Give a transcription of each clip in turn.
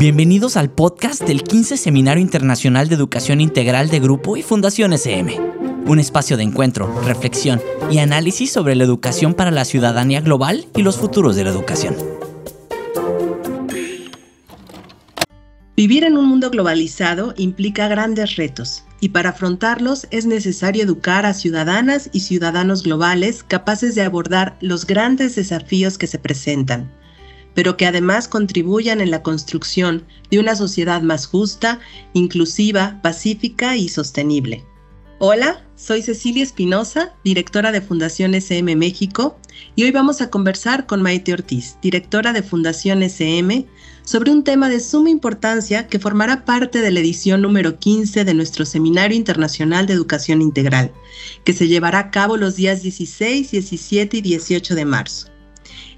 Bienvenidos al podcast del 15 Seminario Internacional de Educación Integral de Grupo y Fundación SM. Un espacio de encuentro, reflexión y análisis sobre la educación para la ciudadanía global y los futuros de la educación. Vivir en un mundo globalizado implica grandes retos y para afrontarlos es necesario educar a ciudadanas y ciudadanos globales capaces de abordar los grandes desafíos que se presentan, pero que además contribuyan en la construcción de una sociedad más justa, inclusiva, pacífica y sostenible. Hola, soy Cecilia Espinosa, directora de Fundación SM México, y hoy vamos a conversar con Maite Ortiz, directora de Fundación SM, sobre un tema de suma importancia que formará parte de la edición número 15 de nuestro Seminario Internacional de Educación Integral, que se llevará a cabo los días 16, 17 y 18 de marzo.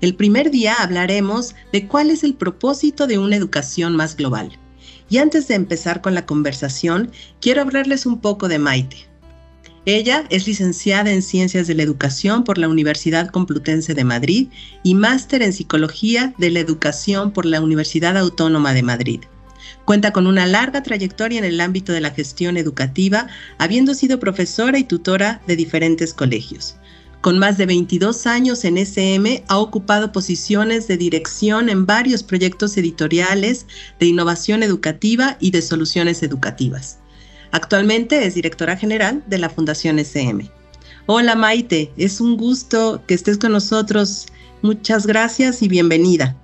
El primer día hablaremos de cuál es el propósito de una educación más global. Y antes de empezar con la conversación, quiero hablarles un poco de Maite. Ella es licenciada en Ciencias de la Educación por la Universidad Complutense de Madrid y máster en Psicología de la Educación por la Universidad Autónoma de Madrid. Cuenta con una larga trayectoria en el ámbito de la gestión educativa, habiendo sido profesora y tutora de diferentes colegios. Con más de 22 años en SM, ha ocupado posiciones de dirección en varios proyectos editoriales de innovación educativa y de soluciones educativas. Actualmente es directora general de la Fundación SM. Hola Maite, es un gusto que estés con nosotros. Muchas gracias y bienvenida.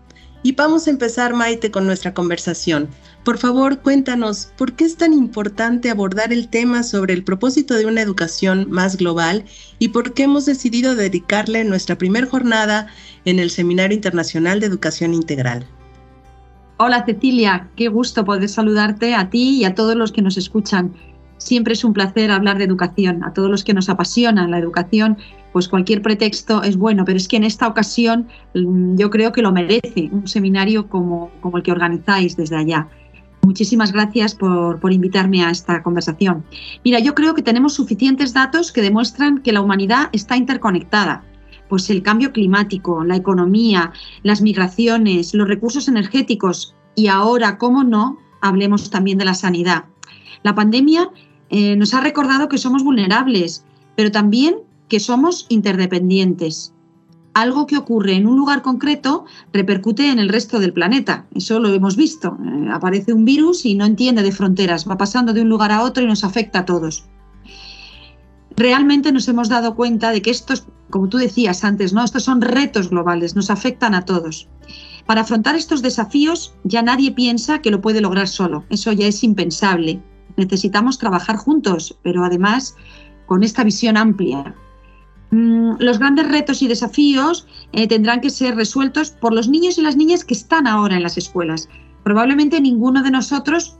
Y vamos a empezar, Maite, con nuestra conversación. Por favor, cuéntanos, ¿por qué es tan importante abordar el tema sobre el propósito de una educación más global y por qué hemos decidido dedicarle nuestra primera jornada en el Seminario Internacional de Educación Integral? Hola Cecilia, qué gusto poder saludarte a ti y a todos los que nos escuchan. Siempre es un placer hablar de educación. A todos los que nos apasiona la educación, pues cualquier pretexto es bueno, pero es que en esta ocasión mm, yo creo que lo merece un seminario como, el que organizáis desde allá. Muchísimas gracias por, por, invitarme a esta conversación. Mira, yo creo que tenemos suficientes datos que demuestran que la humanidad está interconectada pues el cambio climático, la economía, las migraciones, los recursos energéticos y ahora, cómo no, hablemos también de la sanidad. La pandemia eh, nos ha recordado que somos vulnerables, pero también que somos interdependientes. Algo que ocurre en un lugar concreto repercute en el resto del planeta. Eso lo hemos visto. Eh, aparece un virus y no entiende de fronteras, va pasando de un lugar a otro y nos afecta a todos realmente nos hemos dado cuenta de que estos, como tú decías antes, ¿no? Estos son retos globales, nos afectan a todos. Para afrontar estos desafíos ya nadie piensa que lo puede lograr solo, eso ya es impensable. Necesitamos trabajar juntos, pero además con esta visión amplia. Mm, los grandes retos y desafíos eh, tendrán que ser resueltos por los niños y las niñas que están ahora en las escuelas. Probablemente ninguno de nosotros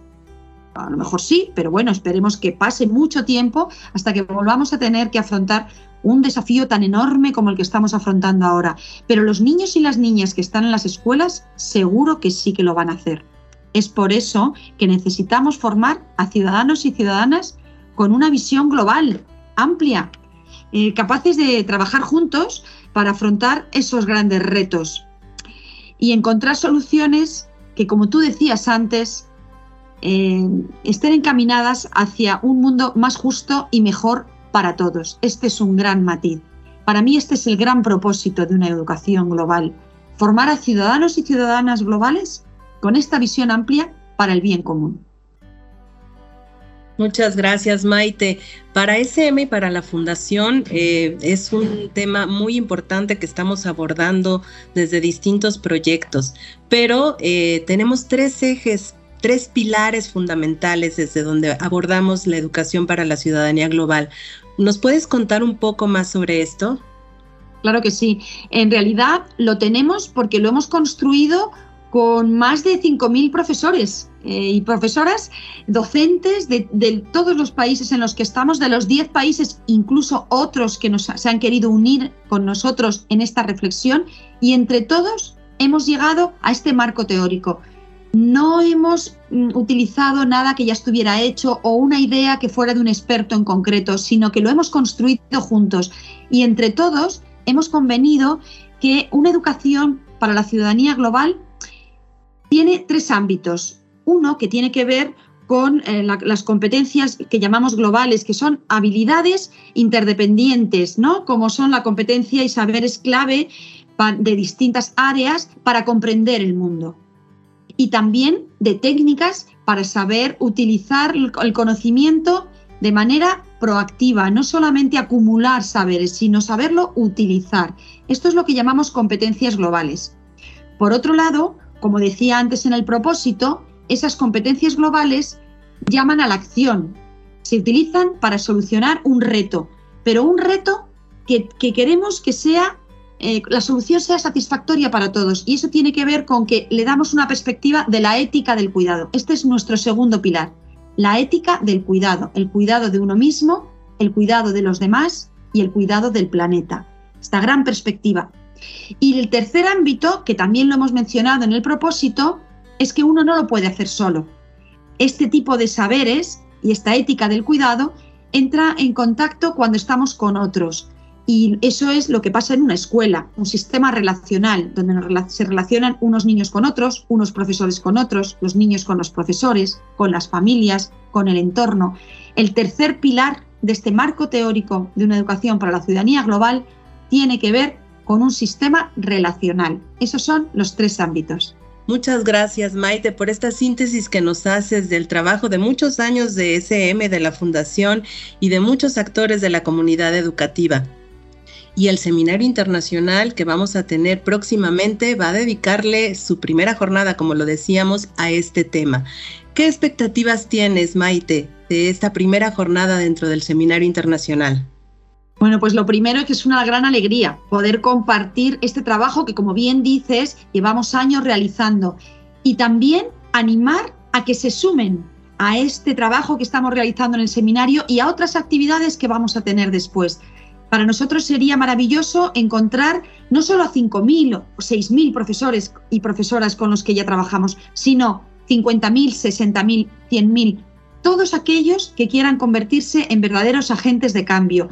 a lo mejor sí, pero bueno, esperemos que pase mucho tiempo hasta que volvamos a tener que afrontar un desafío tan enorme como el que estamos afrontando ahora. Pero los niños y las niñas que están en las escuelas seguro que sí que lo van a hacer. Es por eso que necesitamos formar a ciudadanos y ciudadanas con una visión global, amplia, capaces de trabajar juntos para afrontar esos grandes retos y encontrar soluciones que, como tú decías antes, eh, estén encaminadas hacia un mundo más justo y mejor para todos. Este es un gran matiz. Para mí este es el gran propósito de una educación global, formar a ciudadanos y ciudadanas globales con esta visión amplia para el bien común. Muchas gracias, Maite. Para SM y para la Fundación eh, es un tema muy importante que estamos abordando desde distintos proyectos, pero eh, tenemos tres ejes tres pilares fundamentales desde donde abordamos la educación para la ciudadanía global. ¿Nos puedes contar un poco más sobre esto? Claro que sí. En realidad lo tenemos porque lo hemos construido con más de 5.000 profesores eh, y profesoras, docentes de, todos los países en los que estamos, de los 10 países, incluso otros que nos, se han querido unir con nosotros en esta reflexión, y entre todos hemos llegado a este marco teórico no hemos mm, utilizado nada que ya estuviera hecho o una idea que fuera de un experto en concreto, sino que lo hemos construido juntos y entre todos hemos convenido que una educación para la ciudadanía global tiene tres ámbitos. Uno que tiene que ver con eh, las competencias que llamamos globales, que son habilidades interdependientes, ¿no? Como son la competencia y saberes clave de distintas áreas para comprender el mundo. Y también de técnicas para saber utilizar el conocimiento de manera proactiva, no solamente acumular saberes, sino saberlo utilizar. Esto es lo que llamamos competencias globales. Por otro lado, como decía antes en el propósito, esas competencias globales llaman a la acción. Se utilizan para solucionar un reto, pero un reto que, queremos que sea, eh, la solución sea satisfactoria para todos. Y eso tiene que ver con que le damos una perspectiva de la ética del cuidado. Este es nuestro segundo pilar, la ética del cuidado, el cuidado de uno mismo, el cuidado de los demás y el cuidado del planeta. Esta gran perspectiva. Y el tercer ámbito, que también lo hemos mencionado en el propósito, es que uno no lo puede hacer solo. Este tipo de saberes y esta ética del cuidado entra en contacto cuando estamos con otros. Y eso es lo que pasa en una escuela, un sistema relacional, donde se relacionan unos niños con otros, unos profesores con otros, los niños con los profesores, con las familias, con el entorno. El tercer pilar de este marco teórico de una educación para la ciudadanía global tiene que ver con un sistema relacional. Esos son los tres ámbitos. Muchas gracias, Maite, por esta síntesis que nos haces del trabajo de muchos años de SM, de la Fundación y de muchos actores de la comunidad educativa. Y el seminario internacional que vamos a tener próximamente va a dedicarle su primera jornada, como lo decíamos, a este tema. ¿Qué expectativas tienes, Maite, de esta primera jornada dentro del seminario internacional? Bueno, pues lo primero es que es una gran alegría poder compartir este trabajo que, como bien dices, llevamos años realizando y también animar a que se sumen a este trabajo que estamos realizando en el seminario y a otras actividades que vamos a tener después. Para nosotros sería maravilloso encontrar no solo a 5.000 o 6.000 profesores y profesoras con los que ya trabajamos, sino 50.000, 60.000, 100.000, todos aquellos que quieran convertirse en verdaderos agentes de cambio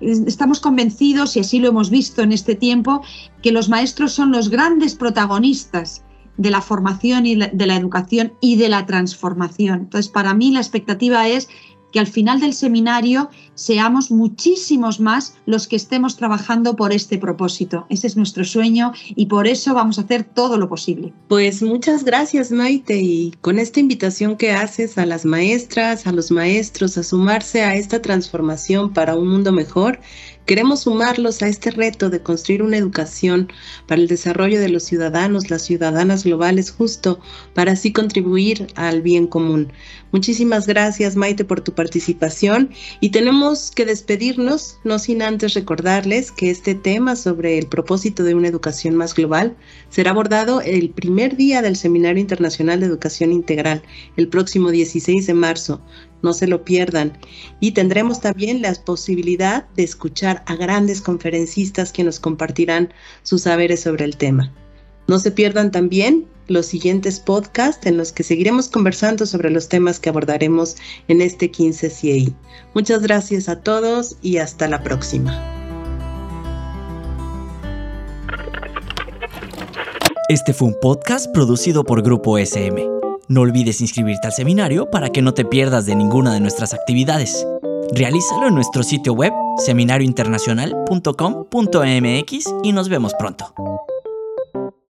estamos convencidos, y así lo hemos visto en este tiempo, que los maestros son los grandes protagonistas de la formación y de la educación y de la transformación. Entonces, para mí la expectativa es que al final del seminario seamos muchísimos más los que estemos trabajando por este propósito. Ese es nuestro sueño y por eso vamos a hacer todo lo posible. Pues muchas gracias Maite y con esta invitación que haces a las maestras, a los maestros a sumarse a esta transformación para un mundo mejor, Queremos sumarlos a este reto de construir una educación para el desarrollo de los ciudadanos, las ciudadanas globales, justo para así contribuir al bien común. Muchísimas gracias, Maite, por tu participación y tenemos que despedirnos, no sin antes recordarles que este tema sobre el propósito de una educación más global será abordado el primer día del Seminario Internacional de Educación Integral, el próximo 16 de marzo no se lo pierdan. Y tendremos también la posibilidad de escuchar a grandes conferencistas que nos compartirán sus saberes sobre el tema. No se pierdan también los siguientes podcasts en los que seguiremos conversando sobre los temas que abordaremos en este 15 CIE. Muchas gracias a todos y hasta la próxima. Este fue un podcast producido por Grupo SM. No olvides inscribirte al seminario para que no te pierdas de ninguna de nuestras actividades. Realízalo en nuestro sitio web seminariointernacional.com.mx y nos vemos pronto.